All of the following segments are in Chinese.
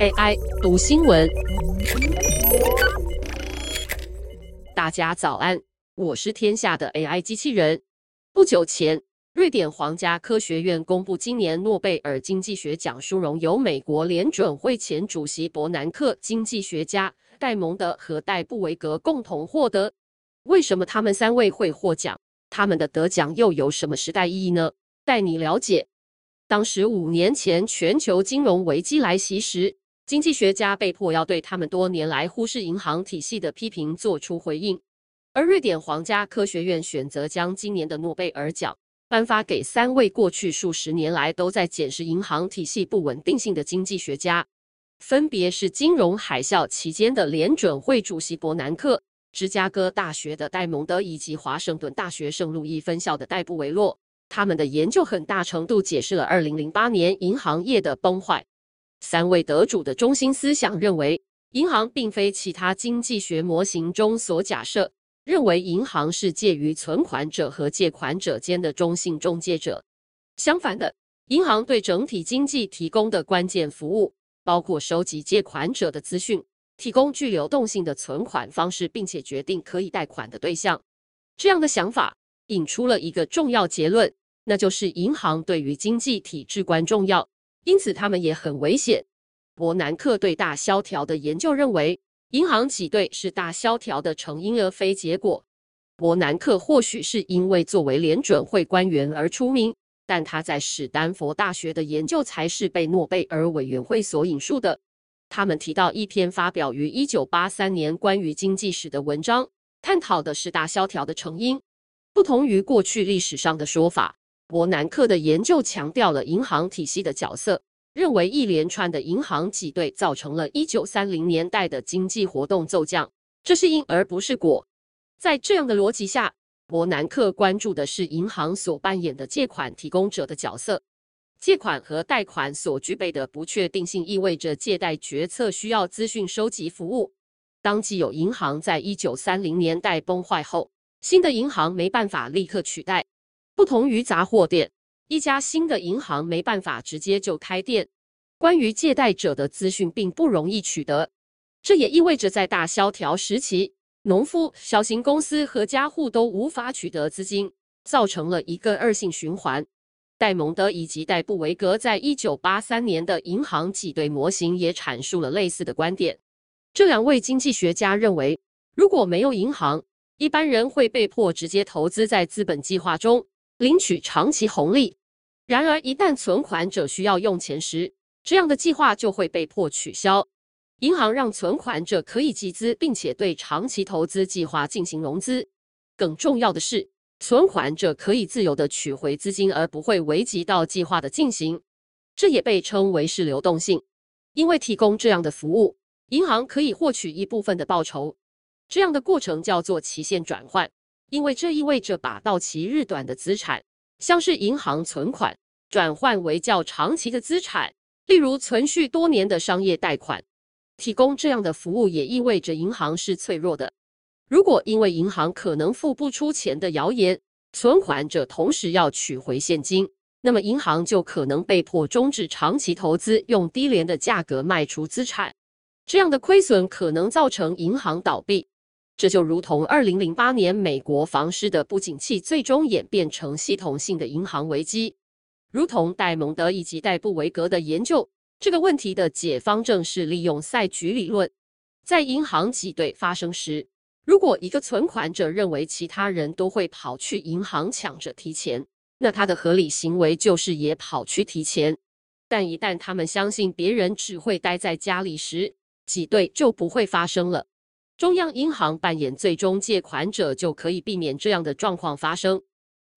AI 读新闻，大家早安，我是天下的 AI 机器人。不久前，瑞典皇家科学院公布今年诺贝尔经济学奖殊荣，由美国联准会前主席伯南克、经济学家戴蒙德和戴布维格共同获得。为什么他们三位会获奖？他们的得奖又有什么时代意义呢？带你了解。当时五年前全球金融危机来袭时，经济学家被迫要对他们多年来忽视银行体系的批评做出回应，而瑞典皇家科学院选择将今年的诺贝尔奖颁发给三位过去数十年来都在检视银行体系不稳定性的经济学家，分别是金融海啸期间的联准会主席伯南克、芝加哥大学的戴蒙德以及华盛顿大学圣路易分校的戴布维洛。他们的研究很大程度解释了2008年银行业的崩坏。三位得主的中心思想认为，银行并非其他经济学模型中所假设，认为银行是介于存款者和借款者间的中性中介者。相反的，银行对整体经济提供的关键服务，包括收集借款者的资讯，提供具流动性的存款方式，并且决定可以贷款的对象。这样的想法引出了一个重要结论。那就是银行对于经济体至关重要，因此他们也很危险。伯南克对大萧条的研究认为，银行挤兑是大萧条的成因而非结果。伯南克或许是因为作为联准会官员而出名，但他在史丹佛大学的研究才是被诺贝尔委员会所引述的。他们提到一篇发表于1983年关于经济史的文章，探讨的是大萧条的成因。不同于过去历史上的说法。伯南克的研究强调了银行体系的角色，认为一连串的银行挤兑造成了1930年代的经济活动骤降，这是因而不是果。在这样的逻辑下，伯南克关注的是银行所扮演的借款提供者的角色。借款和贷款所具备的不确定性意味着借贷决策需要资讯收集服务。当既有银行在1930年代崩坏后，新的银行没办法立刻取代。不同于杂货店，一家新的银行没办法直接就开店。关于借贷者的资讯并不容易取得，这也意味着在大萧条时期，农夫、小型公司和家户都无法取得资金，造成了一个恶性循环。戴蒙德以及戴布维格在一九八三年的银行挤兑模型也阐述了类似的观点。这两位经济学家认为，如果没有银行，一般人会被迫直接投资在资本计划中。领取长期红利。然而，一旦存款者需要用钱时，这样的计划就会被迫取消。银行让存款者可以集资，并且对长期投资计划进行融资。更重要的是，存款者可以自由地取回资金，而不会危及到计划的进行。这也被称为是流动性。因为提供这样的服务，银行可以获取一部分的报酬。这样的过程叫做期限转换。因为这意味着把到期日短的资产，像是银行存款，转换为较长期的资产，例如存续多年的商业贷款。提供这样的服务也意味着银行是脆弱的。如果因为银行可能付不出钱的谣言，存款者同时要取回现金，那么银行就可能被迫终止长期投资，用低廉的价格卖出资产。这样的亏损可能造成银行倒闭。这就如同2008年美国房市的不景气，最终演变成系统性的银行危机。如同戴蒙德以及戴布维格的研究，这个问题的解方正是利用赛局理论。在银行挤兑发生时，如果一个存款者认为其他人都会跑去银行抢着提钱，那他的合理行为就是也跑去提钱。但一旦他们相信别人只会待在家里时，挤兑就不会发生了。中央银行扮演最终借款者，就可以避免这样的状况发生。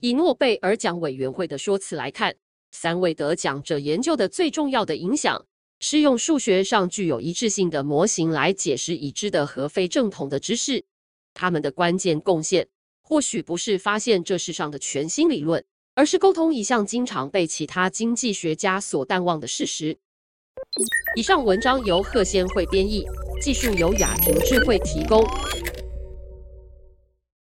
以诺贝尔奖委员会的说辞来看，三位得奖者研究的最重要的影响，是用数学上具有一致性的模型来解释已知的和非正统的知识。他们的关键贡献，或许不是发现这世上的全新理论，而是沟通一项经常被其他经济学家所淡忘的事实。以上文章由贺先会编译。技术由雅婷智慧提供。